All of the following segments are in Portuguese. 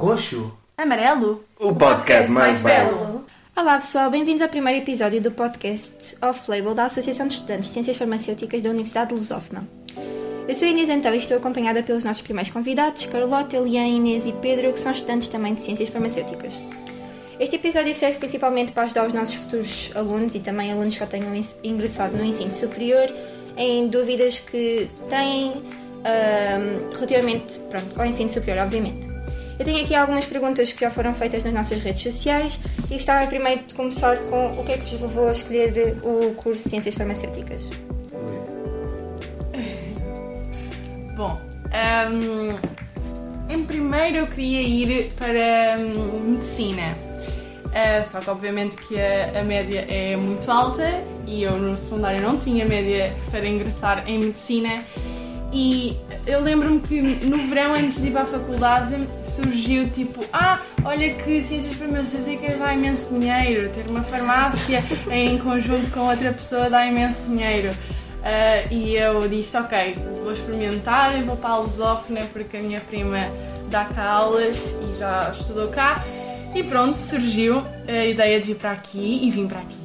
Roxo? Amarelo? O podcast mais belo. Olá pessoal, bem-vindos ao primeiro episódio do podcast Off-Label da Associação de Estudantes de Ciências Farmacêuticas da Universidade de Lusófona. Eu sou a Inês então e estou acompanhada pelos nossos primeiros convidados, Carlota, Eliane, Inês e Pedro, que são estudantes também de Ciências Farmacêuticas. Este episódio serve principalmente para ajudar os nossos futuros alunos e também alunos que já tenham ingressado no ensino superior em dúvidas que têm um, relativamente pronto, ao ensino superior, obviamente. Eu tenho aqui algumas perguntas que já foram feitas nas nossas redes sociais e gostava primeiro de começar com o que é que vos levou a escolher o curso de Ciências Farmacêuticas. Bom, um, em primeiro eu queria ir para um, medicina. Uh, só que obviamente que a, a, média é muito alta e eu no secundário não tinha média para ingressar em medicina e eu lembro-me que no verão antes de ir para a faculdade surgiu tipo ah, olha que ciências farmacêuticas dá imenso dinheiro, ter uma farmácia em conjunto com outra pessoa dá imenso dinheiro. Uh, e eu disse, ok, vou experimentar e vou para a Lusófona porque a minha prima dá cá aulas e já estudou cá e pronto, surgiu a ideia de ir para aqui e vim para aqui.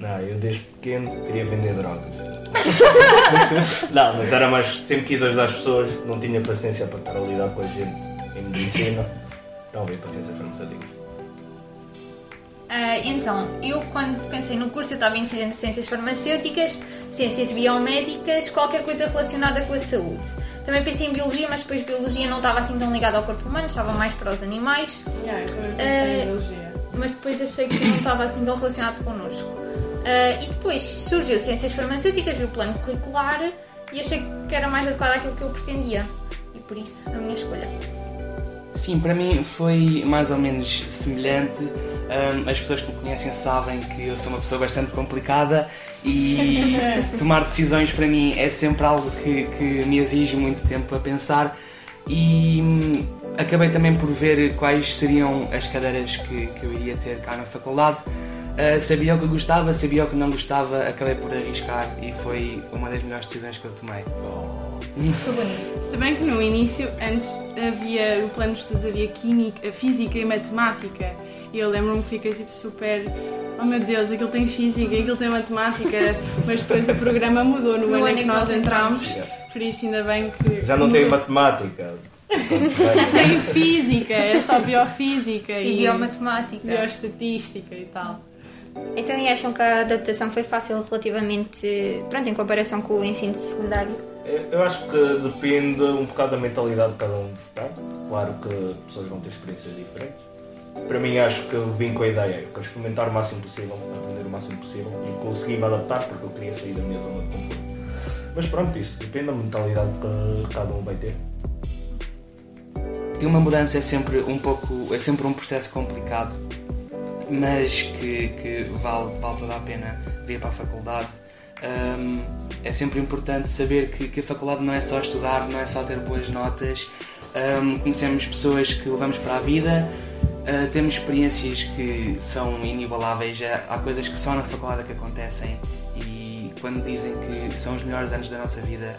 Não, eu desde pequeno queria vender drogas. não, mas era mais. Sempre quis ajudar as pessoas, não tinha paciência para estar a lidar com a gente em medicina. Não havia paciência farmacêutica. Uh, então, eu quando pensei no curso, eu estava indecisa entre ciências farmacêuticas, ciências biomédicas, qualquer coisa relacionada com a saúde. Também pensei em biologia, mas depois biologia não estava assim tão ligada ao corpo humano, estava mais para os animais. Yeah, eu também pensei uh, em biologia. Mas depois achei que não estava assim tão relacionado connosco. Uh, e depois surgiu ciências farmacêuticas, vi o plano curricular e achei que era mais adequado àquilo que eu pretendia. E por isso, a minha escolha. Sim, para mim foi mais ou menos semelhante um, as pessoas que me conhecem sabem que eu sou uma pessoa bastante complicada e tomar decisões para mim é sempre algo que, que me exige muito tempo a pensar e hum, acabei também por ver quais seriam as cadeiras que, que eu iria ter cá na faculdade. Uh, sabia o que gostava, sabia o que não gostava, acabei por arriscar e foi uma das melhores decisões que eu tomei. Que bonito. Se bem que no início, antes havia o plano de estudos, havia química, física e matemática e eu lembro-me que fiquei tipo super. Oh meu Deus, aquilo tem física, aquilo tem matemática, mas depois o programa mudou no, no ano em que nós entramos, por isso ainda bem que. Já não tem matemática. tem física, é só biofísica e, e biomatemática, bioestatística e tal. Então, e acham que a adaptação foi fácil relativamente, pronto, em comparação com o ensino secundário? Eu acho que depende um bocado da mentalidade de cada um. Tá? Claro que pessoas vão ter experiências diferentes para mim acho que vim com a ideia, eu quero experimentar o máximo possível, aprender o máximo possível e consegui me adaptar porque eu queria sair da minha zona de conforto. Mas pronto, isso depende da mentalidade que cada um vai ter. E uma mudança é sempre um pouco, é sempre um processo complicado, mas que, que vale, vale toda a pena vir para a faculdade. Um, é sempre importante saber que, que, a faculdade não é só estudar, não é só ter boas notas. Um, conhecemos pessoas que levamos para a vida, Uh, temos experiências que são inigualáveis, há coisas que só na faculdade que acontecem e quando dizem que são os melhores anos da nossa vida.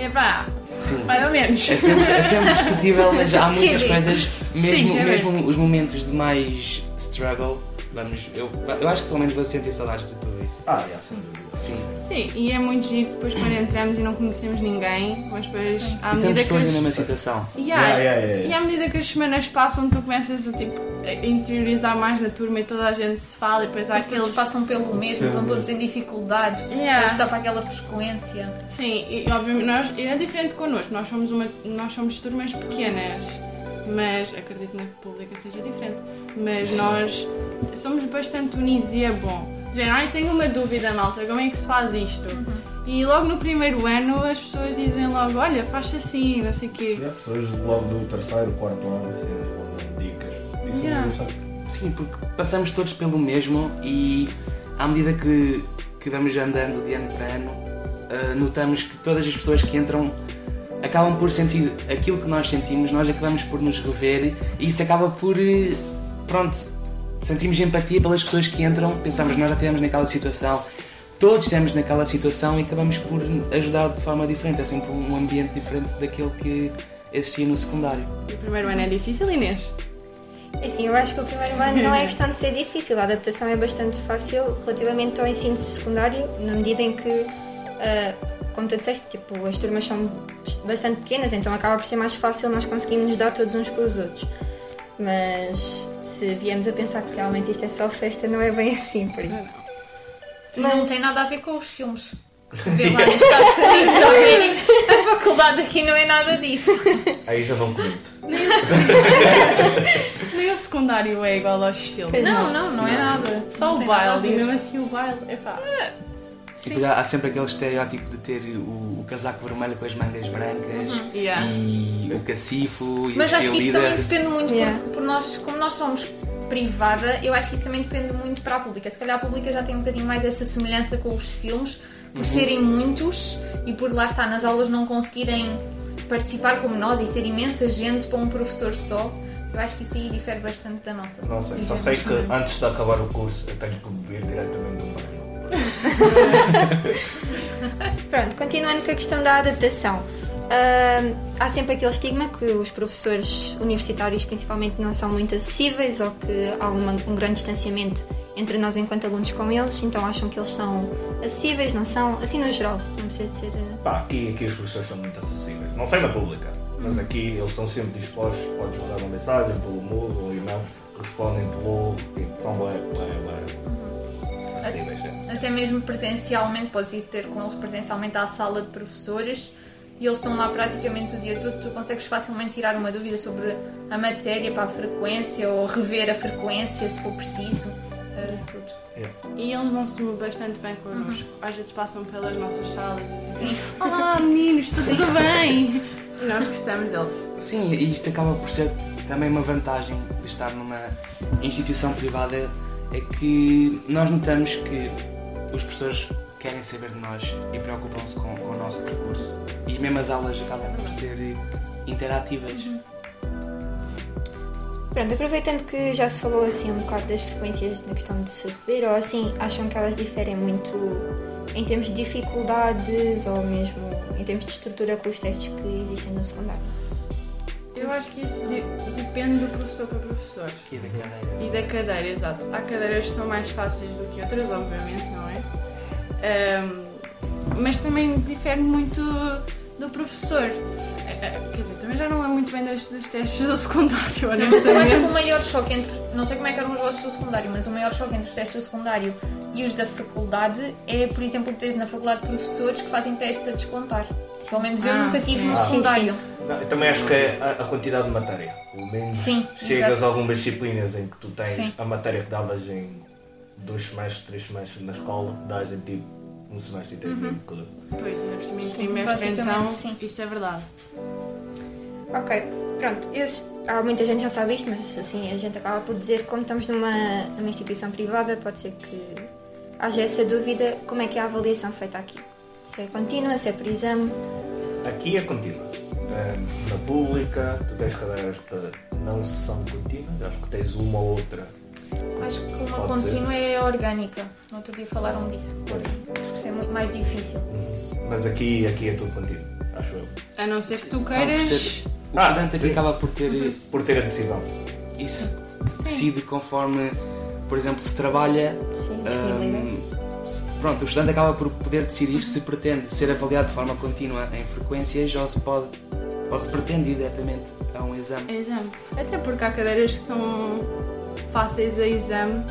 Epá, Sim. mais ou menos. É sempre, é sempre discutível, mas há muitas coisas, mesmo, Sim, é mesmo os momentos de mais struggle, vamos, eu, eu acho que pelo menos vou sentir saudades de tudo isso. Ah, é, sem dúvida. Sim. Sim, e é muito giro depois quando entramos e não conhecemos ninguém, mas depois à medida que. As... na mesma situação. Yeah, yeah, yeah, yeah, E à medida que as semanas passam, tu começas a, tipo, a interiorizar mais na turma e toda a gente se fala e depois há aqueles. Todos passam pelo mesmo, estão todos em dificuldades, yeah. está para aquela frequência. Sim, e obviamente nós, é diferente connosco, nós somos, uma, nós somos turmas pequenas mas acredito na pública seja diferente. Mas nós somos bastante unidos e é bom. Género, ai, tenho uma dúvida, malta, como é que se faz isto? Uhum. E logo no primeiro ano as pessoas dizem logo, olha, faz assim, não sei o quê. E as pessoas logo do terceiro, quarto ano, assim, vão dando dicas. Isso yeah. Sim, porque passamos todos pelo mesmo e à medida que, que vamos andando de ano para ano, uh, notamos que todas as pessoas que entram acabam por sentir aquilo que nós sentimos, nós acabamos por nos rever e isso acaba por, eh, pronto, sentimos empatia pelas pessoas que entram, pensamos nós já estivemos naquela situação, todos estamos naquela situação e acabamos por ajudar de forma diferente. É sempre um ambiente diferente daquele que, existia no secundário. E o primeiro ano é difícil, Inês? Assim, eu acho que o primeiro ano não é questão de ser difícil, a adaptação é bastante fácil relativamente ao ensino secundário, na medida em que, ah, como tu disseste, tipo, as turmas são bastante pequenas, então acaba por ser mais fácil nós conseguirmos nos dar todos uns com os outros. Mas se viemos a pensar que realmente isto é só festa, não é bem assim, por isso. Não tem nada a ver com os filmes. Se vê lá nos Estados Unidos da América, a faculdade aqui não é nada disso. Aí já não comento. Nem o secundário é igual aos filmes. Não, não, não é nada. Só Não o baile, e mesmo assim o baile, epá. E depois há, há sempre aquele estereótipo de ter o, o casaco vermelho com as mangas brancas Yeah. e o cacifo e Mas acho que isso também depende muito, Yeah. por, por nós, como nós somos privada, eu acho que isso também depende muito para a pública. Se calhar a pública já tem um bocadinho mais essa semelhança com os filmes, por serem muitos e por lá estar nas aulas não conseguirem participar como nós e ser imensa gente para um professor só. Eu acho que isso aí difere bastante da nossa. Não sei, só sei que antes de acabar o curso eu tenho que beber diretamente do banho. Pronto, continuando com a questão da adaptação. Ahm, há sempre aquele estigma que os professores universitários, principalmente, não são muito acessíveis ou que há uma- um grande distanciamento entre nós enquanto alunos com eles, então acham que eles são acessíveis, não são, assim no geral, não precisa de ser. Pá, aqui, aqui os professores são muito acessíveis. Não sei na pública, mas aqui eles estão sempre dispostos. Podes mandar uma mensagem pelo Moodle ou e-mail, respondem pelo. São bem, bem, bem. Até mesmo presencialmente, podes ir ter com eles presencialmente à sala de professores e eles estão lá praticamente o dia todo. Tu consegues facilmente tirar uma dúvida sobre a matéria para a frequência ou rever a frequência se for preciso. tudo. Yeah. E eles vão-se bastante bem connosco. Às vezes passam pelas nossas salas e dizem: Sim. Olá meninos, está tudo bem? E nós gostamos deles. Sim, e isto acaba por ser também uma vantagem de estar numa instituição privada é que nós notamos que os professores querem saber de nós e preocupam-se com, com o nosso percurso. E mesmo as aulas acabam por ser interativas. Pronto, aproveitando que já se falou assim um bocado das frequências na questão de se rever, ou assim, acham que elas diferem muito em termos de dificuldades ou mesmo em termos de estrutura com os testes que existem no secundário? Eu acho que isso de- depende do professor para professor. E da cadeira. E da cadeira, exato. Há cadeiras que são mais fáceis do que outras, obviamente, não Ahm, mas também difere muito do professor. Eh, eh, Quer dizer, também já não é muito bem dos, dos testes do secundário, Mas eu acho que o honestamente. maior choque entre. Não sei como é que eram os vossos do secundário, mas o maior choque entre os testes do secundário e os da faculdade é, por exemplo, teres na faculdade professores que fazem testes a descontar. Pelo menos eu Ah, nunca tive sim. no Ah. secundário. Não, eu também acho que é a, a quantidade de matéria. Pelo menos Sim, chegas exato. a algumas disciplinas em que tu tens Sim. a matéria que davas em dois semestres, três semestres na escola, dás em tipo um semestre e tens Uhum. mesmo que Pois, ainda por cima em trimestre, então, sim. isso é verdade. Ok, pronto. Eu, há muita gente já sabe isto, mas assim a gente acaba por dizer como estamos numa, numa instituição privada, pode ser que haja essa dúvida como é que é a avaliação feita aqui. Se é contínua, se é por exame. Aqui é contínua. Eh, Na pública, tu tens cadeiras que não são contínuas, acho que tens uma ou outra. Acho que uma Pode ser. contínua é orgânica. No outro dia falaram disso. Acho que isso é muito mais difícil. Mas aqui, aqui é tudo contínuo, acho eu. A não ser que tu por queiras. ser- O Ah, estudante aqui sim. acaba por ter Por ter a decisão. isso. Decide conforme, por exemplo, se trabalha. Sim, se- pronto, o estudante acaba por poder decidir se pretende ser avaliado de forma contínua em frequências ou se pode ou se pretende ir diretamente a um exame. Exame. Até porque há cadeiras que são fáceis a exame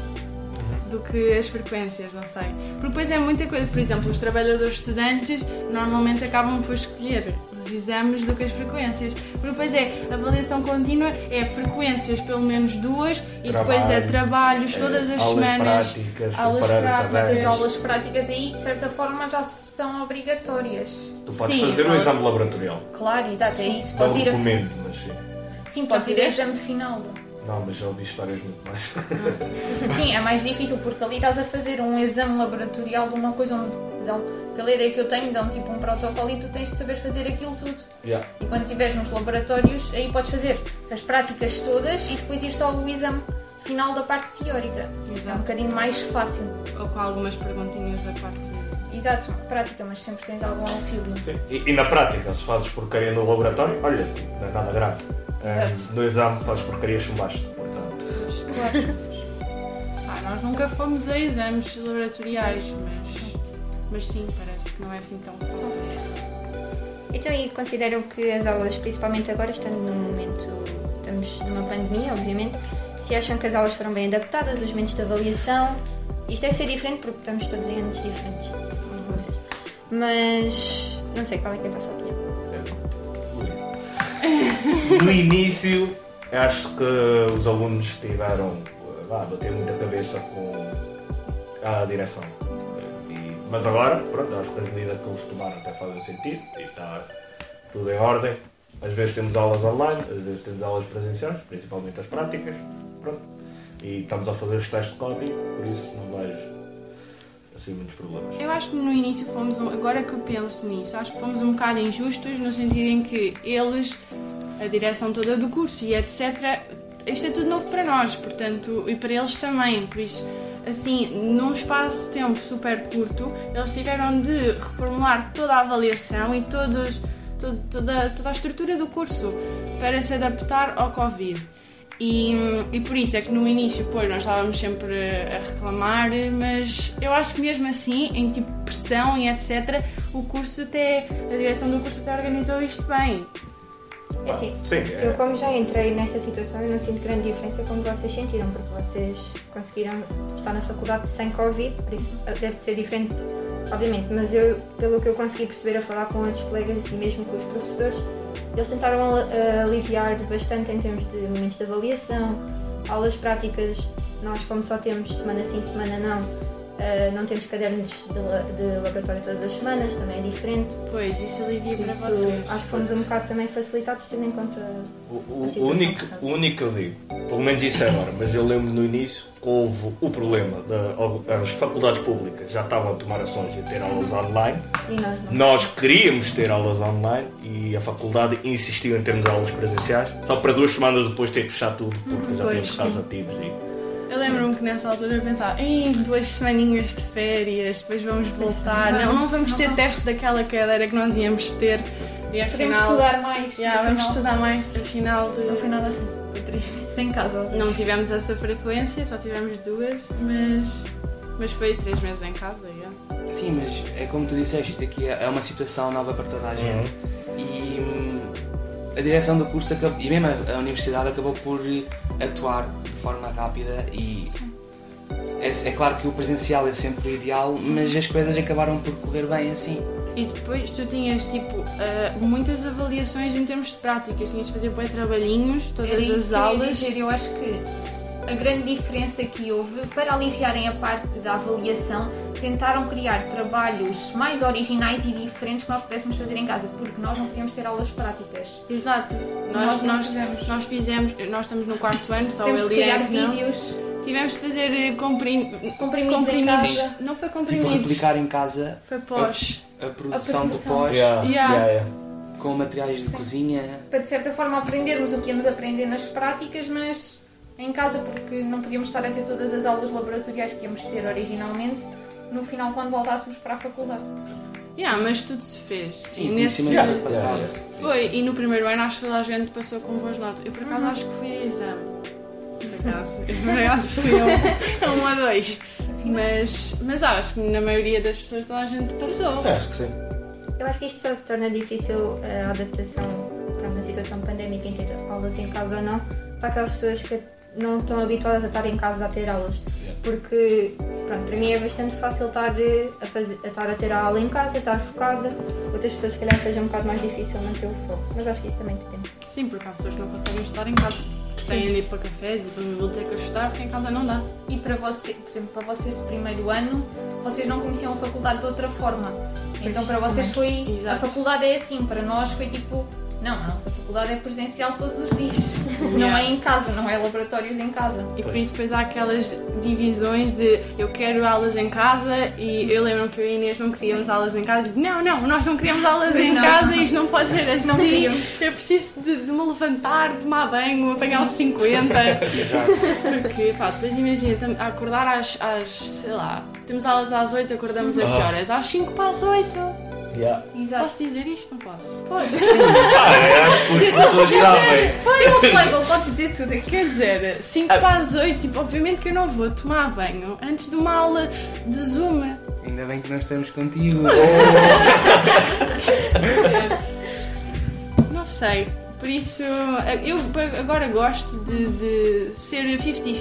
do que as frequências, não sei. Porque depois é muita coisa. Por exemplo, os trabalhadores estudantes normalmente acabam por escolher os exames do que as frequências. Porque depois é avaliação contínua, é frequências pelo menos duas e depois é Trabalho, trabalhos todas Eh, as aulas semanas. práticas, aulas práticas. As aulas práticas aí, de certa forma, já são obrigatórias. Tu podes Sim, fazer um exame laboratorial. Claro, exato, é isso. Podes ir a... mas sim. Sim, podes ir a exame final. Não, mas já ouvi histórias muito mais. Sim, é mais difícil porque ali estás a fazer um exame laboratorial de uma coisa onde dão, pela ideia que eu tenho, dão tipo um protocolo e tu tens de saber fazer aquilo tudo. Yeah. E quando estiveres nos laboratórios, aí podes fazer as práticas todas e depois ir só o exame final da parte teórica. É um Exato. bocadinho mais fácil. Ou com algumas perguntinhas da parte Exato, prática, mas sempre tens algum auxílio. Sim. E, e na prática, se fazes porcaria no laboratório, olha, não é nada grave. Eh, Exato. no exame fazes porcaria, chumbaste. Portanto, Claro. Ah, nós nunca fomos a exames laboratoriais, mas, mas sim, parece que não é assim tão fácil. Então, e consideram que as aulas, principalmente agora, estando num momento, estamos numa pandemia, obviamente, se acham que as aulas foram bem adaptadas, os momentos de avaliação, isto deve ser diferente porque estamos todos em anos diferentes, vocês. Mas, não sei qual é que é a vossa opinião. no início, acho que os alunos tiveram a bater muita cabeça com a direção. E- mas agora, pronto, acho que as medidas que eles tomaram até fazem sentido e está tudo em ordem. Às vezes temos aulas online, às vezes temos aulas presenciais, principalmente as práticas. Pronto. E estamos a fazer os testes de Covid, por isso não vejo assim muitos problemas. Eu acho que no início fomos, um- agora que eu penso nisso, acho que fomos um bocado injustos no sentido em que eles, a direção toda do curso e etc., isto é tudo novo para nós, portanto, e para eles também, por isso, assim, num espaço de tempo super curto, eles tiveram de reformular toda a avaliação e todos, todo- toda, toda a estrutura do curso para se adaptar ao Covid. E, e por isso é que no início, pois, nós estávamos sempre a reclamar, mas eu acho que mesmo assim, em tipo pressão e etc., o curso até, a direção do curso até organizou isto bem. É assim, Sim, eu é, como já entrei nesta situação, eu não sinto grande diferença como vocês sentiram, porque vocês conseguiram estar na faculdade sem Covid, por isso deve ser diferente, obviamente, mas eu, pelo que eu consegui perceber a falar com outros colegas e mesmo com os professores, eles tentaram al- aliviar bastante em termos de momentos de avaliação, aulas práticas, nós como só temos semana sim, semana não, eh, não temos cadernos de, la- de laboratório todas as semanas, também é diferente. Pois, isso alivia Por para isso, vocês. acho que fomos um bocado também facilitados, tendo em conta O, o- a único, o único que eu digo, pelo menos isso é agora, mas eu lembro no início que houve o problema das faculdades públicas já estavam a tomar ações e a ter aulas online. e nós não. Nós queríamos ter aulas online e a faculdade insistiu em termos aulas presenciais, só para duas semanas depois ter que fechar tudo porque já Pois, tínhamos sim. casos ativos. E, Eu lembro-me que nessa altura eu pensava, em duas semaninhas de férias, depois vamos voltar. Não, não vamos ter teste daquela cadeira que nós íamos ter. E afinal, Podemos estudar mais. Yeah, vamos estudar mais. Afinal, de- Não foi nada assim. Foi três vezes em casa. não tivemos essa frequência, só tivemos duas, mas, mas foi três meses em casa. yeah. Sim, mas é como tu disseste, isto aqui é é uma situação nova para toda a gente. E hum, a direção do curso acabou, e mesmo a, a universidade acabou por eh, atuar de forma rápida e é, é claro que o presencial é sempre o ideal, mas as coisas acabaram por correr bem assim. E depois tu tinhas tipo ah, muitas avaliações em termos de práticas, tinhas de fazer bem trabalhinhos, todas Era isso as que eu ia aulas. dizer. Eu acho que a grande diferença que houve, para aliviarem a parte da avaliação, tentaram criar trabalhos mais originais e diferentes que nós pudéssemos fazer em casa, porque nós não podíamos ter aulas práticas. Exato. Nós Nós, nós, fizemos. nós fizemos, nós estamos no quarto ano, só Temos eu de e a criar não. vídeos, Tivemos de fazer eh, comprim... comprimidos, casa. Não foi Tipo, comprimidos, replicar em casa foi pós. a produção do produção. pós Yeah, Yeah. yeah, yeah. com materiais de cozinha. para de certa forma aprendermos o que íamos aprender nas práticas, mas em casa, porque não podíamos estar a ter todas as aulas laboratoriais que íamos ter originalmente no final quando voltássemos para a faculdade. Yeah, mas tudo se fez. Sim, e nesse Yeah, foi passado. yeah, Foi, e no primeiro ano acho que toda a gente passou com boas notas. Eu por acaso acho que fui a exame. Acaso, eu, por acaso fui a, um a dois. Mas, mas acho que na maioria das pessoas toda a gente passou. É, acho que sim. Eu acho que isto só se torna difícil a adaptação pronto, na situação pandémica em ter aulas em casa ou não para aquelas pessoas que não estão habituadas a estar em casa a ter aulas. Porque pronto, para mim é bastante fácil estar eh, a, fazer, a estar a ter a aula em casa, estar focada. Outras pessoas se calhar seja um bocado mais difícil manter o foco. Mas acho que isso também depende. Sim, porque há pessoas que não conseguem estar em casa. De ir para cafés e para bibliotecas estudar, porque em casa não dá. E para você, por exemplo, para vocês do primeiro ano, vocês não conheciam a faculdade de outra forma. Então para vocês foi. Exato. A faculdade é assim, para nós foi tipo. Não, a nossa faculdade é presencial todos os dias. Não é em casa, não é laboratórios em casa. E por isso depois há aquelas divisões de eu quero aulas em casa e eu lembro que eu e a Inês não queríamos aulas em casa. Digo, não, não, nós não queríamos aulas Pois em não. casa e isto não pode ser assim. Não queríamos. eu preciso de, de me levantar, de tomar banho, apanhar os 50. Porque, pá, depois imagina, acordar às, às, sei lá, temos aulas às 8, acordamos a que Ah. horas? Às 5 para as 8. Yeah. Exato. Posso dizer isto? Não posso. Podes. Ah, é, acho que as pessoas sabem. Temos label, podes dizer tudo aqui. Quer dizer, 5 Ah. para as 8, tipo, obviamente que eu não vou tomar banho antes de uma aula de Zoom. Ainda bem que nós estamos contigo. Não sei. Por isso, eu agora gosto de, de ser 50-50.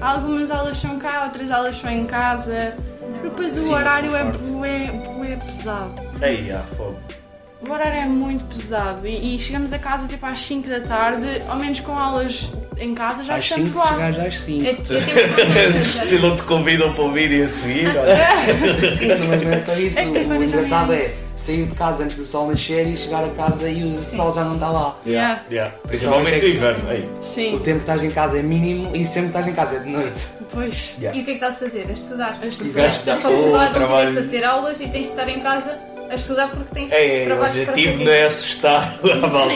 Algumas aulas são cá, outras aulas são em casa. Depois o Sim, horário é bué, bué pesado. Ei, ah, fogo. O horário é muito pesado e, e chegamos a casa tipo às 5 da tarde, ao menos com aulas em casa já Às estamos 5 lá. chegares às 5. Eu, eu tive Se não te convidam para ouvir e a seguir, olha. Sim, mas não é só isso. É o engraçado é é sair de casa antes do sol nascer e chegar a casa e o sol já não está lá. Yeah. Yeah. Principalmente no inverno. Ei. Sim, O tempo que estás em casa é mínimo e sempre que estás em casa é de noite. pois. Yeah. E o que é que estás a fazer? A estudar. A estudar. Faculdade, não trabalho. estiveste a ter aulas e tens de estar em casa a estudar porque tens ei, o trabalhos para objetivo fazer. não é assustar a malta.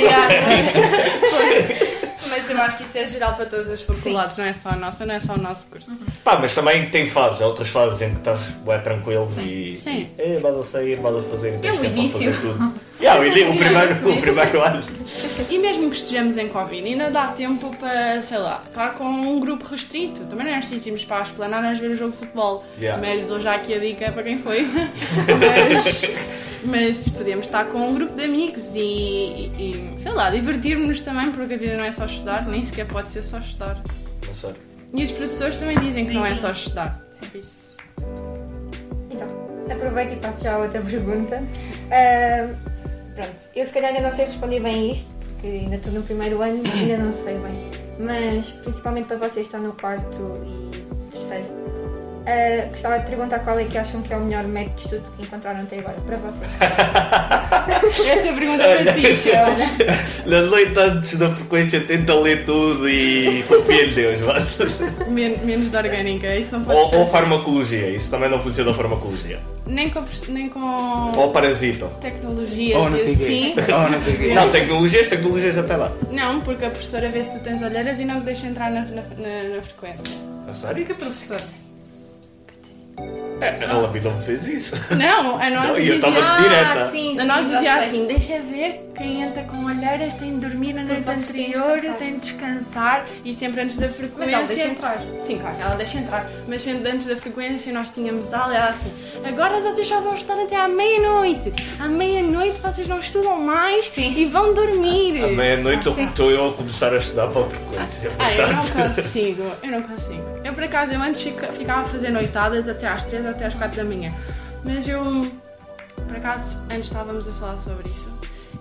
Mas, mas eu acho que isso é geral para todas as faculdades, não é só a nossa, não é só o nosso curso. Pá, mas também tem fases, há outras fases em que estás bué tranquilo Sim. e. Sim. É, vais a sair, vais a fazer, e tens É o tempo fazer tudo. Yeah, o, ini- o É primeiro, o primeiro ano. E mesmo que estejamos em Covid, ainda dá tempo para, sei lá, estar com um grupo restrito. Também não é preciso irmos para a esplanada a ver o jogo de futebol. Yeah. Mas dou já aqui a dica para quem foi. mas, mas podemos estar com um grupo de amigos e, e- e, sei lá, divertirmos-nos também, porque a vida não é só estudar, nem sequer pode ser só estudar. Não sei. E os professores também dizem que não é só estudar. Por isso. Então, aproveito e passo já a outra pergunta. Ah, pronto, eu se calhar ainda não sei responder bem isto, porque ainda estou no primeiro ano e ainda não sei bem. Mas, principalmente para vocês que estão no quarto e terceiro, ah, gostava de perguntar qual é que acham que é o melhor método de estudo que encontraram até agora, para vocês. Esta pergunta é para ti, Joana. Na noite antes da frequência tenta ler tudo e confia em Deus. vá. Men- menos de orgânica, isso não pode Ou, ou farmacologia, isso também não funciona a farmacologia. Nem com, nem com Ou parasito. tecnologias Ou não e sei assim. Ou não sei. Não, tecnologias, tecnologias até lá. Não, porque a professora vê se tu tens olheiras e não te deixa entrar na, na, na- na frequência. A sério? Que professor? É, ela a mim não me fez isso. Não, a nós Não, eu dizia, estava direta. Ah, sim, a nós sim, dizia assim, deixa ver, quem entra com olheiras tem de dormir na noite vocês têm de anterior, tem de descansar e sempre antes da Mas frequência. ela deixa entrar. Sim, claro ela deixa entrar. Mas sempre antes da frequência nós tínhamos aula e ela assim, agora vocês só vão estudar até à meia-noite. À meia-noite vocês não estudam mais Sim. e vão dormir. À meia-noite Sim. estou eu a começar a estudar para a frequência. Ah, eu não consigo, eu não consigo. Eu por acaso, eu antes fica- ficava a fazer noitadas até às 3 ou até às 4 da manhã. Mas eu, por acaso, antes estávamos a falar sobre isso.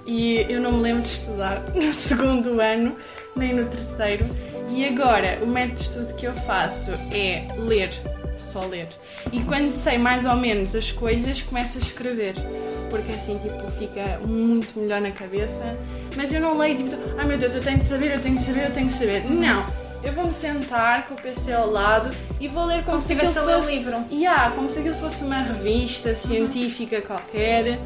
E eu não me lembro de estudar no segundo ano, nem no terceiro. E agora, o método de estudo que eu faço é ler, só ler. E quando sei mais ou menos as coisas, começo a escrever. Porque assim, tipo, fica muito melhor na cabeça. Mas eu não leio, tipo, ai meu Deus, eu tenho de saber, eu tenho de saber, eu tenho de saber. Não! Eu vou-me sentar com o PC ao lado e vou ler como, Como se estivesse a ler fosse- livro. Yeah, como se aquilo fosse uma revista científica qualquer.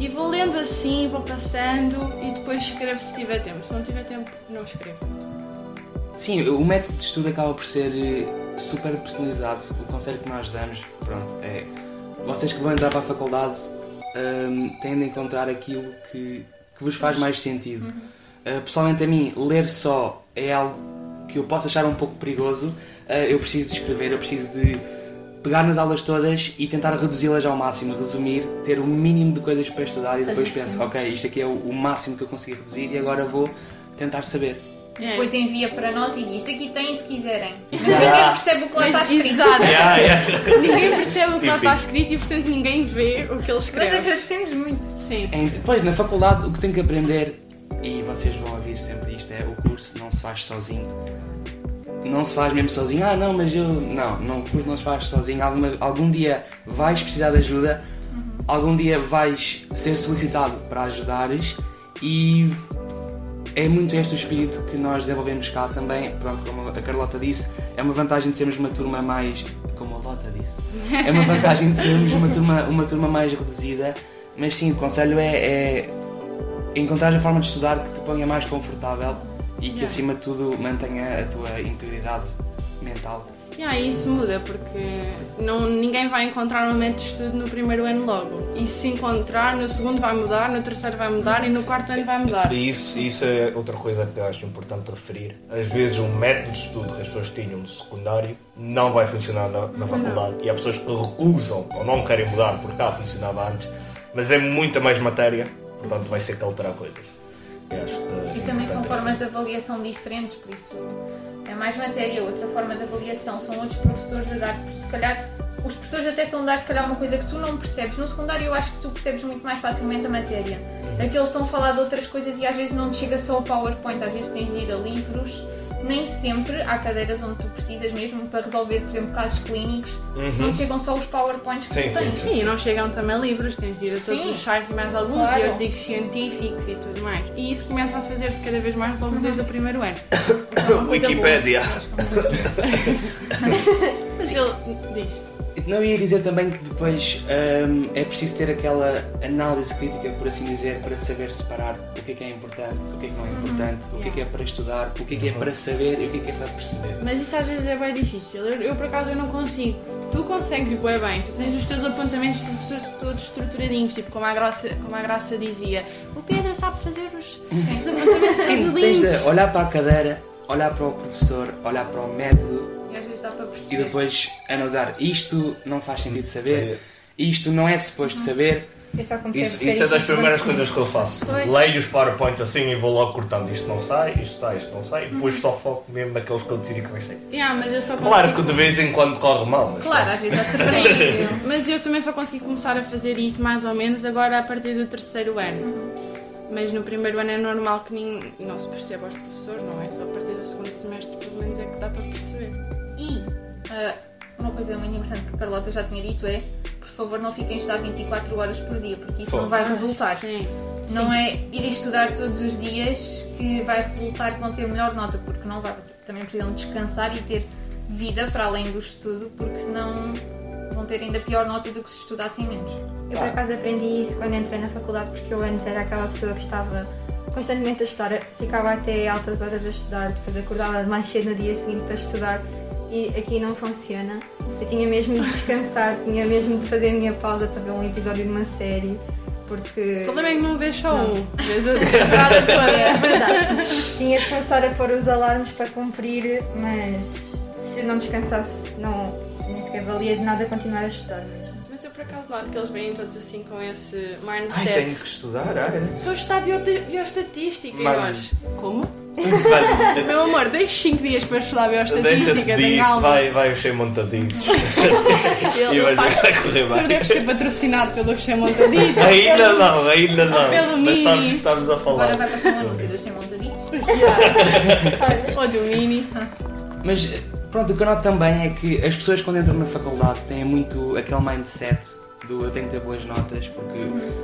E vou lendo assim, vou passando e depois escrevo se tiver tempo. Se não tiver tempo, não escrevo. Sim, o método de estudo acaba por ser eh, super personalizado. O conselho que nós damos, pronto, é vocês que vão entrar para a faculdade hum, têm de encontrar aquilo que, que vos faz mais sentido. Uh, pessoalmente a mim, ler só é algo que eu posso achar um pouco perigoso. Uh, eu preciso de escrever, eu preciso de pegar nas aulas todas e tentar reduzi-las ao máximo, resumir, ter o mínimo de coisas para estudar e depois penso, ok, isto aqui é o, o máximo que eu consegui reduzir e agora vou tentar saber. É. Depois envia para nós e diz: Aqui tem se quiserem. Ninguém percebe o que lá está Mas, escrito. Yeah, yeah. Ninguém percebe o que lá está escrito e portanto ninguém vê o que ele Mas escreve. agradecemos muito. Sim. Depois, na faculdade, o que tenho que aprender, e vocês vão ouvir sempre isto, é o curso não se faz sozinho. Não se faz mesmo sozinho. Ah, não, mas eu. Não, não, curso não se faz sozinho. Alguma, algum dia vais precisar de ajuda, algum dia vais ser solicitado para ajudares e é muito este o espírito que nós desenvolvemos cá também. Pronto, como a Carlota disse, é uma vantagem de sermos uma turma mais. Como a Lota disse, é uma vantagem de sermos uma turma, uma turma mais reduzida. Mas sim, o conselho é, é encontrar a forma de estudar que te ponha mais confortável e que Yeah. acima de tudo mantenha a tua integridade mental. Yeah, isso muda porque não, ninguém vai encontrar um método de estudo no primeiro ano logo. E se encontrar, no segundo vai mudar, no terceiro vai mudar e no quarto ano vai mudar. E isso, isso é outra coisa que eu acho importante referir. Às vezes um método de estudo que as pessoas tinham no secundário não vai funcionar na, na faculdade. E há pessoas que recusam ou não querem mudar porque está funcionava antes. Mas é muita mais matéria, portanto vai ser que alterar coisas. E também são formas de avaliação diferentes, por isso é mais matéria. Outra forma de avaliação são outros professores a dar, se calhar os professores até estão a dar se calhar uma coisa que tu não percebes. No secundário eu acho que tu percebes muito mais facilmente a matéria. Aqueles estão a falar de outras coisas e às vezes não te chega só o PowerPoint, às vezes tens de ir a livros. Nem sempre há cadeiras onde tu precisas mesmo para resolver, por exemplo, casos clínicos. Não te chegam só os PowerPoints que Sim, tu sim, tens. sim. Sim, e não chegam também livros, tens de ir a todos Sim. os sites e mais alguns, Claro. e artigos científicos e tudo mais. E isso começa a fazer-se cada vez mais logo desde o primeiro ano. Wikipédia. Mas ele diz. Não ia dizer também que depois hum, é preciso ter aquela análise crítica, por assim dizer, para saber separar o que é que é importante, o que é que não é importante, o que é que é para estudar, o que é que é para saber e o que é que é para perceber. Mas isso às vezes é bem difícil. Eu, eu, por acaso eu não consigo. Tu consegues bem bem, tu tens os teus apontamentos todos, estruturadinhos, tipo como a, Graça, como a Graça dizia. O Pedro sabe fazer os, os apontamentos Sim, todos tens lindos. de olhar para a cadeira, olhar para o professor, olhar para o método E depois analisar isto não faz sentido saber, isto não é suposto saber. Comecei a Isso, isso é das primeiras coisas que eu faço. Pois. Leio os PowerPoints assim e vou logo cortando. Isto não sai, isto sai, isto não sai. E depois só foco mesmo naqueles que eu decidi que vai sair. Yeah, mas eu só consegui... Claro que de vez em quando corre mal, mas. Claro, às vezes há surpresas. Mas eu também só consegui começar a fazer isso mais ou menos agora a partir do terceiro ano. Mas no primeiro ano é normal que nem, não se perceba aos professores, não é? Só a partir do segundo semestre pelo menos é que dá para perceber. Ah, uma coisa muito importante que a Carlota já tinha dito é por favor não fiquem a estudar 24 horas por dia, porque isso Pô. não vai resultar. Sim. Não é ir estudar todos os dias que vai resultar que vão ter melhor nota, porque não vai. Também precisam descansar e ter vida para além do estudo, porque senão vão ter ainda pior nota do que se estudassem menos. Eu por acaso aprendi isso quando entrei na faculdade porque eu antes era aquela pessoa que estava constantemente a estudar, ficava até altas horas a estudar, depois acordava mais cedo no dia seguinte para estudar e aqui não funciona. Eu tinha mesmo de descansar, tinha mesmo de fazer a minha pausa para ver um episódio de uma série, porque. O problema é que não vês só um, vês a temporada toda. É verdade. Tinha de começar a pôr os alarmes para cumprir, mas se não descansasse, não, nem sequer valia de nada continuar a estudar mesmo. Mas eu por acaso noto que eles vêm todos assim com esse Ai, mindset. tenho que estudar, ai. Estou a estudar bio- bioestatística e nós. Como? Vai, Meu amor, deixe 5 dias para estudar bioestatística, disso, calma. vai, vai encher montadinho. Ele, E vai faz- vai correr Tu bem. deves ser patrocinado pelo Xê Montadito. Ainda não, ainda não. Pelo Mas estamos, Mini. estamos a falar. Agora vai passar um anúncio dos 100 montaditos. Ou do Mini. Mas pronto, o que eu noto também é que as pessoas quando entram na faculdade têm muito aquele mindset do eu tenho que ter boas notas, porque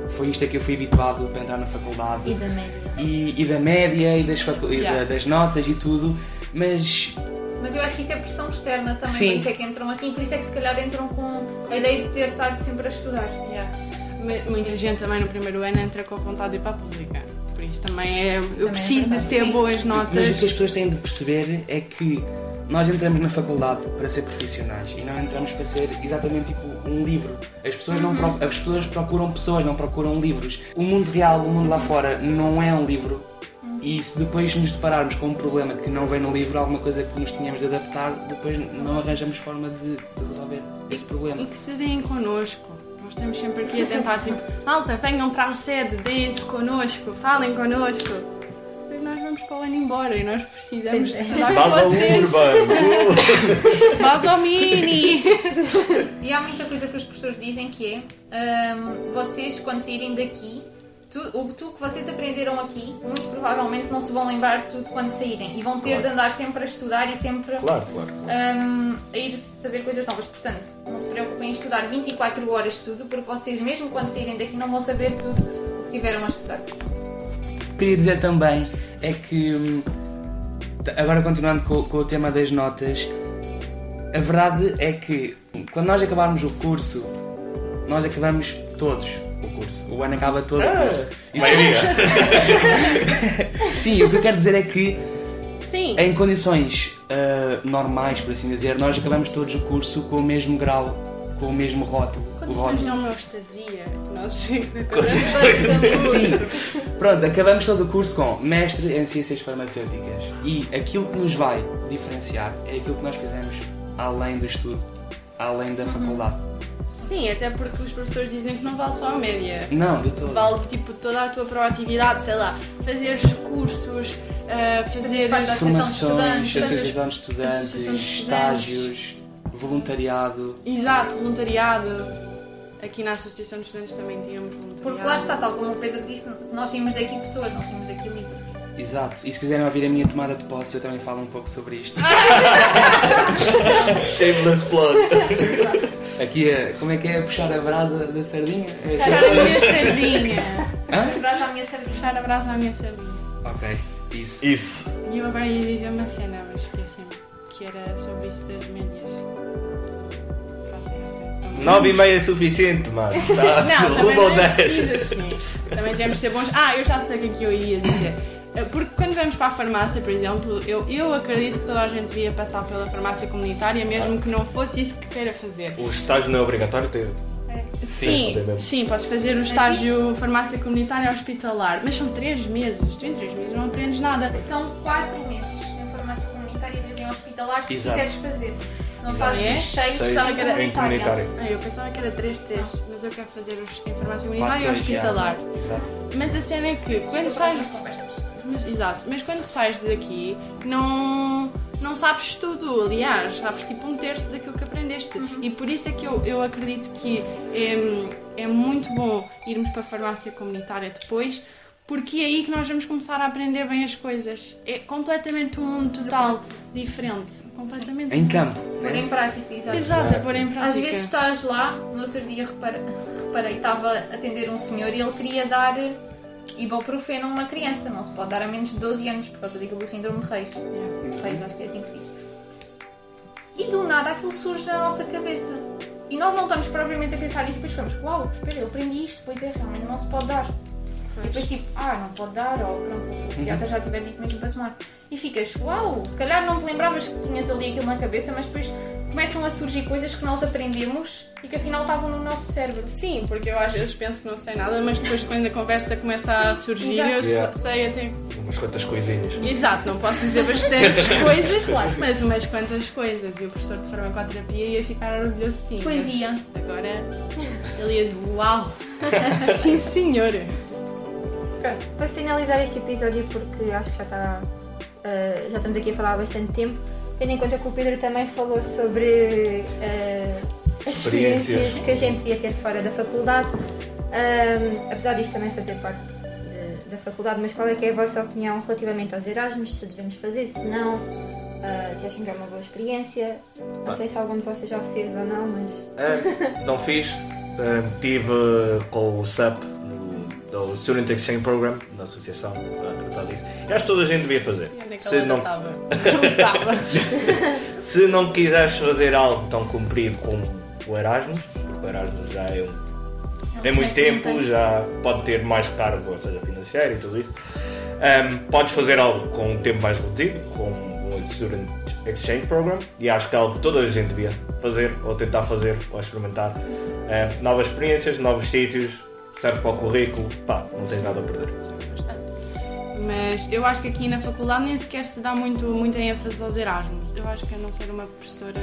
foi isto a que eu fui habituado para entrar na faculdade. E da média. e, e da média e das, facu- e da- das notas e tudo, mas Mas eu acho que isso é pressão externa também, Sim. por isso é que entram assim, por isso é que se calhar entram com a ideia de ter de estar sempre a estudar. Yeah. Mu- Muita gente também no primeiro ano entra com vontade de ir para a pública. Por isso também é. Eu é preciso de verdade. ter Sim. boas mas o que notas. as pessoas têm de perceber é que nós entramos na faculdade para ser profissionais e não entramos para ser exatamente tipo um livro. As pessoas, não pro- as pessoas procuram pessoas, não procuram livros. O mundo real, o mundo lá fora, não é um livro. E se depois nos depararmos com um problema que não vem no livro, alguma coisa que nos tínhamos de adaptar, depois não arranjamos forma de, de resolver esse problema. E que se deem connosco. Nós estamos sempre aqui a tentar, tipo, malta, venham para a sede, deem-se connosco, falem connosco. Vamos para o ano embora e nós precisamos de estar Base com ao vocês. Urbano. Base ao Mini! E há muita coisa que os professores dizem que é hum, vocês quando saírem daqui, tu, o tu que vocês aprenderam aqui, muito provavelmente não se vão lembrar de tudo quando saírem e vão ter Claro. de andar sempre a estudar e sempre Claro, claro. hum, a ir saber coisas novas. Portanto, não se preocupem em estudar 24 horas de tudo, porque vocês mesmo quando saírem daqui não vão saber tudo o que tiveram a estudar. Queria dizer também é que, hum, agora continuando com, com o tema das notas, a verdade é que quando nós acabarmos o curso, nós acabamos todos o curso. O ano acaba todo o curso. Isso- maioria. Sim, o que eu quero dizer é que Sim. em condições ah, normais, por assim dizer, nós acabamos todos o curso com o mesmo grau, com o mesmo rótulo. Condições de homeostasia. Nós sim. Sim, pronto, acabamos todo o curso com mestre em ciências farmacêuticas e aquilo que nos vai diferenciar é aquilo que nós fizemos além do estudo, além da faculdade. Sim, até porque os professores dizem que não vale só a média. Não, de todo. Vale tipo toda a tua proatividade, sei lá, fazer cursos, ah, fazer parte da Formações, Associação de associação de estudantes, Associação de estágios, voluntariado. Exato, voluntariado. Aqui na Associação de Estudantes também tínhamos voluntariado. Porque lá está, tal como o Pedro disse, nós saímos daqui pessoas, não saímos daqui livros. Exato. E se quiserem ouvir a minha tomada de posse, eu também falo um pouco sobre isto. Shameless plug. Aqui é. Como é que é puxar a brasa da sardinha? É- Puxar a minha sardinha. Hã? Brasa à minha sardinha. Puxar a brasa à minha sardinha. Ok, isso. Isso. E eu agora ia dizer uma cena, mas esqueci-me. Que era sobre isso das médias. Nove e meia é suficiente, mano. Tá? Não, também não é 10. preciso assim. Também temos de ser bons. Ah, eu já sei o que é que eu iria dizer. Porque quando vamos para a farmácia, por exemplo, eu, eu acredito que toda a gente devia passar pela farmácia comunitária, mesmo que não fosse isso que queira fazer. O estágio não é obrigatório ter. Sim, fazer mesmo. sim, podes fazer o estágio farmácia comunitária hospitalar, mas são três meses. Tu em três meses não aprendes nada. São 4 meses em farmácia comunitária e 2 em hospitalar, se Exato. quiseres fazer. Não fazes É? os 6, Seis só em que era em comunitária. comunitário. Ah, eu pensava que era 3, 3, mas eu quero fazer os em farmácia comunitária e hospitalar. Exato. Mas a cena é que quando sais. para as conversas. Mas, exato, mas quando sais daqui não, não sabes tudo, aliás, sabes tipo um terço daquilo que aprendeste. E por isso é que eu, eu acredito que é, é muito bom irmos para a farmácia comunitária depois, porque é aí que nós vamos começar a aprender bem as coisas. É completamente um mundo total diferente. Completamente. Em campo. Pôr Né? em prática, exato. Exato, é pôr em prática. Às vezes estás lá, no outro dia repara- reparei, estava a atender um senhor e ele queria dar ibuprofeno a uma criança. Não se pode dar a menos de 12 anos por causa daquilo do síndrome de Reis. Reis, acho que é assim que se diz. E do nada aquilo surge na nossa cabeça. E nós não estamos propriamente a pensar nisso, depois ficamos, uau, espera, eu aprendi isto, pois é, realmente não se pode dar. E depois tipo, ah, não pode dar, ou pronto, se o pediatra já tiver dito mesmo para tomar. E ficas, uau, se calhar não te lembravas que tinhas ali aquilo na cabeça, mas depois começam a surgir coisas que nós aprendemos e que afinal estavam no nosso cérebro. Sim, porque eu às vezes penso que não sei nada, mas depois quando a conversa começa a surgir, exato. eu Yeah. sei até. Umas quantas coisinhas. Exato, não posso dizer bastantes coisas, mas umas quantas coisas. E o professor de farmacoterapia ia ficar orgulhoso de ti. mas Poesia. Agora ele ia dizer: Uau! Sim, senhora! Pronto, para finalizar este episódio, porque acho que já está. eh, já estamos aqui a falar há bastante tempo, tendo em conta que o Pedro também falou sobre eh, as Experiências. que a gente ia ter fora da faculdade, Ahm, apesar disto também fazer parte de- da faculdade, mas qual é que é a vossa opinião relativamente aos Erasmus? Se devemos fazer, se não, ah, se acham que é uma boa experiência? Não sei se algum de vocês já o fez ou não, mas. Ah, não fiz. Ah, tive com o no, do Student Exchange Program, na associação, a tratar disso. E acho que toda a gente devia fazer. É Se não, se não quiseres fazer algo tão comprido como o Erasmus, porque o Erasmus já é um tem muito semestre tempo, já pode ter mais cargo, ou seja, financeiro e tudo isso. Ahm, podes fazer algo com um tempo mais reduzido, com o Student Exchange Program, e acho que é algo que toda a gente devia fazer, ou tentar fazer, ou experimentar. Ahm, novas experiências, novos sítios, serve para o currículo, pá, não tens nada a perder. Bastante. Mas eu acho que aqui na faculdade nem sequer se dá muito, muita ênfase aos Erasmus. Eu acho que a não ser uma professora.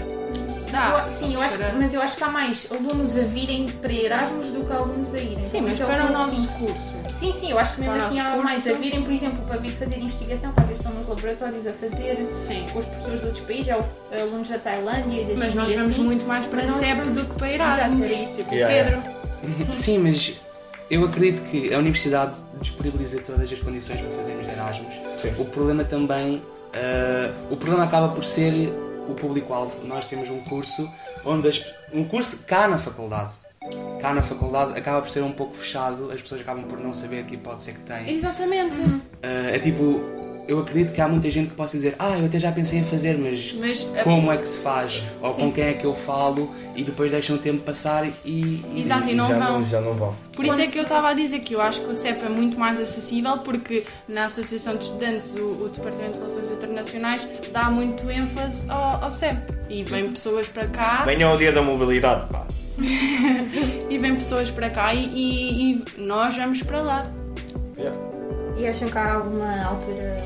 Dá. Eu- sim, eu acho, que- professora- mas eu acho que há mais alunos a virem para Erasmus do que alunos a irem. Sim, mas Pelo para o é nosso curso. Sim, sim, eu acho que mesmo assim há mais a curso. virem, por exemplo, para vir fazer investigação, vezes estão nos laboratórios a fazer, Sim. com os professores de outros países, já houve alunos da Tailândia e da Mas China nós vamos assim. muito mais para CEP vamos- do que para Erasmus. Exato, era isso. Tipo, Yeah, Pedro. Sim, mas eu acredito que a universidade disponibiliza todas as condições para fazermos Erasmus. Sim. O problema também, ah, o problema acaba por ser o público-alvo. Nós temos um curso onde as- um curso cá na faculdade. Cá na faculdade acaba por ser um pouco fechado, as pessoas acabam por não saber que hipótese é que têm. Exatamente. Ah, é tipo, eu acredito que há muita gente que possa dizer, ah, eu até já pensei em fazer, mas Mas a- como é que se faz? Ou com quem é que eu falo? E depois deixam o tempo passar e. e- Exato, e não já, vão. não, já não vão. Por isso é que eu estava a dizer que eu acho que o CEP é muito mais acessível porque na Associação de Estudantes o, o Departamento de Relações Internacionais dá muito ênfase ao, ao CEP e vêm pessoas para cá Venham ao dia da mobilidade, pá. e vêm pessoas para cá e, e- e nós vamos para lá. Yeah. E acham que há alguma altura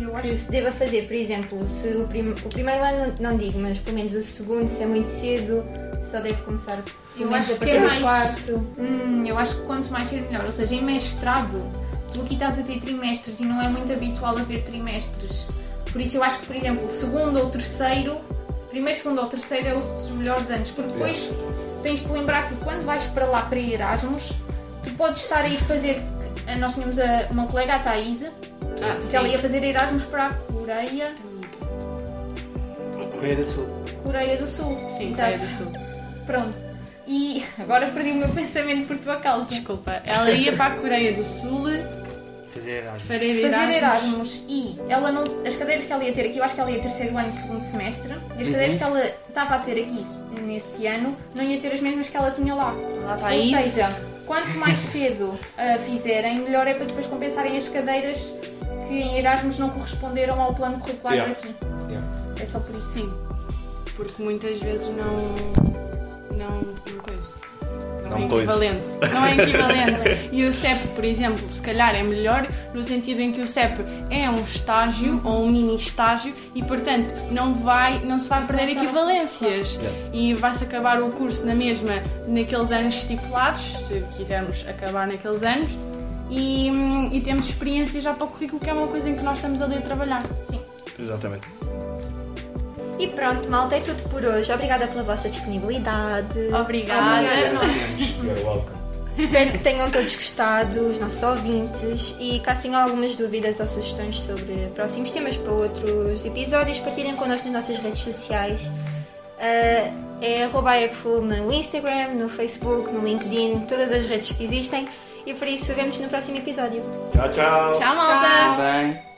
Eu acho que se deva fazer? Por exemplo, se o, prim- o primeiro ano não digo, mas pelo menos o segundo, se é muito cedo, só deve começar Eu acho que é mais- quarto. Hum, eu acho que quanto mais cedo melhor. Ou seja, em mestrado, tu aqui estás a ter trimestres e não é muito habitual haver trimestres. Por isso eu acho que, por exemplo, segundo ou terceiro, primeiro, segundo ou terceiro é os melhores anos, porque depois tens de lembrar que quando vais para lá para Erasmus, tu podes estar a ir fazer. Nós tínhamos a, uma colega, a Thaís, Ah, que ela ia fazer Erasmus para a Coreia, Coreia do Sul. Coreia do Sul. Sim, Exato. Coreia do Sul. Pronto. E agora perdi o meu pensamento por tua causa. Desculpa, ela ia para a Coreia do Sul Fazer Erasmus. fazer fazer Erasmus. Erasmus e ela não, as cadeiras que ela ia ter aqui, eu acho que ela ia terceiro ano, segundo semestre, e as cadeiras que ela estava a ter aqui nesse ano não ia ser as mesmas que ela tinha lá. Lá está Ou isso. seja, quanto mais cedo a fizerem, melhor é para depois compensarem as cadeiras que em Erasmus não corresponderam ao plano curricular Yeah. daqui. Yeah. É só por isso. Sim, porque muitas vezes não. Não. Não coisa. Não, Não é coisa. equivalente. Não é equivalente. E o CEP, por exemplo, se calhar é melhor no sentido em que o CEP é um estágio ou um mini estágio e, portanto, não, vai, não se vai perder Influencia no equivalências. Yeah. E vai-se acabar o curso na mesma naqueles anos estipulados, se quisermos acabar naqueles anos. E, e temos experiência já para o currículo, que é uma coisa em que nós estamos ali a trabalhar. Sim. Exatamente. E pronto, malta, é tudo por hoje. Obrigada pela vossa disponibilidade. Obrigada. Obrigada. Espero que tenham todos gostado, os nossos ouvintes. E caso tenham algumas dúvidas ou sugestões sobre próximos temas para outros episódios, partilhem connosco nas nossas redes sociais. Ah, é arroba Egful no Instagram, no Facebook, no LinkedIn, todas as redes que existem. E por isso, vemos no próximo episódio. Tchau, tchau. Tchau, malta! Bem.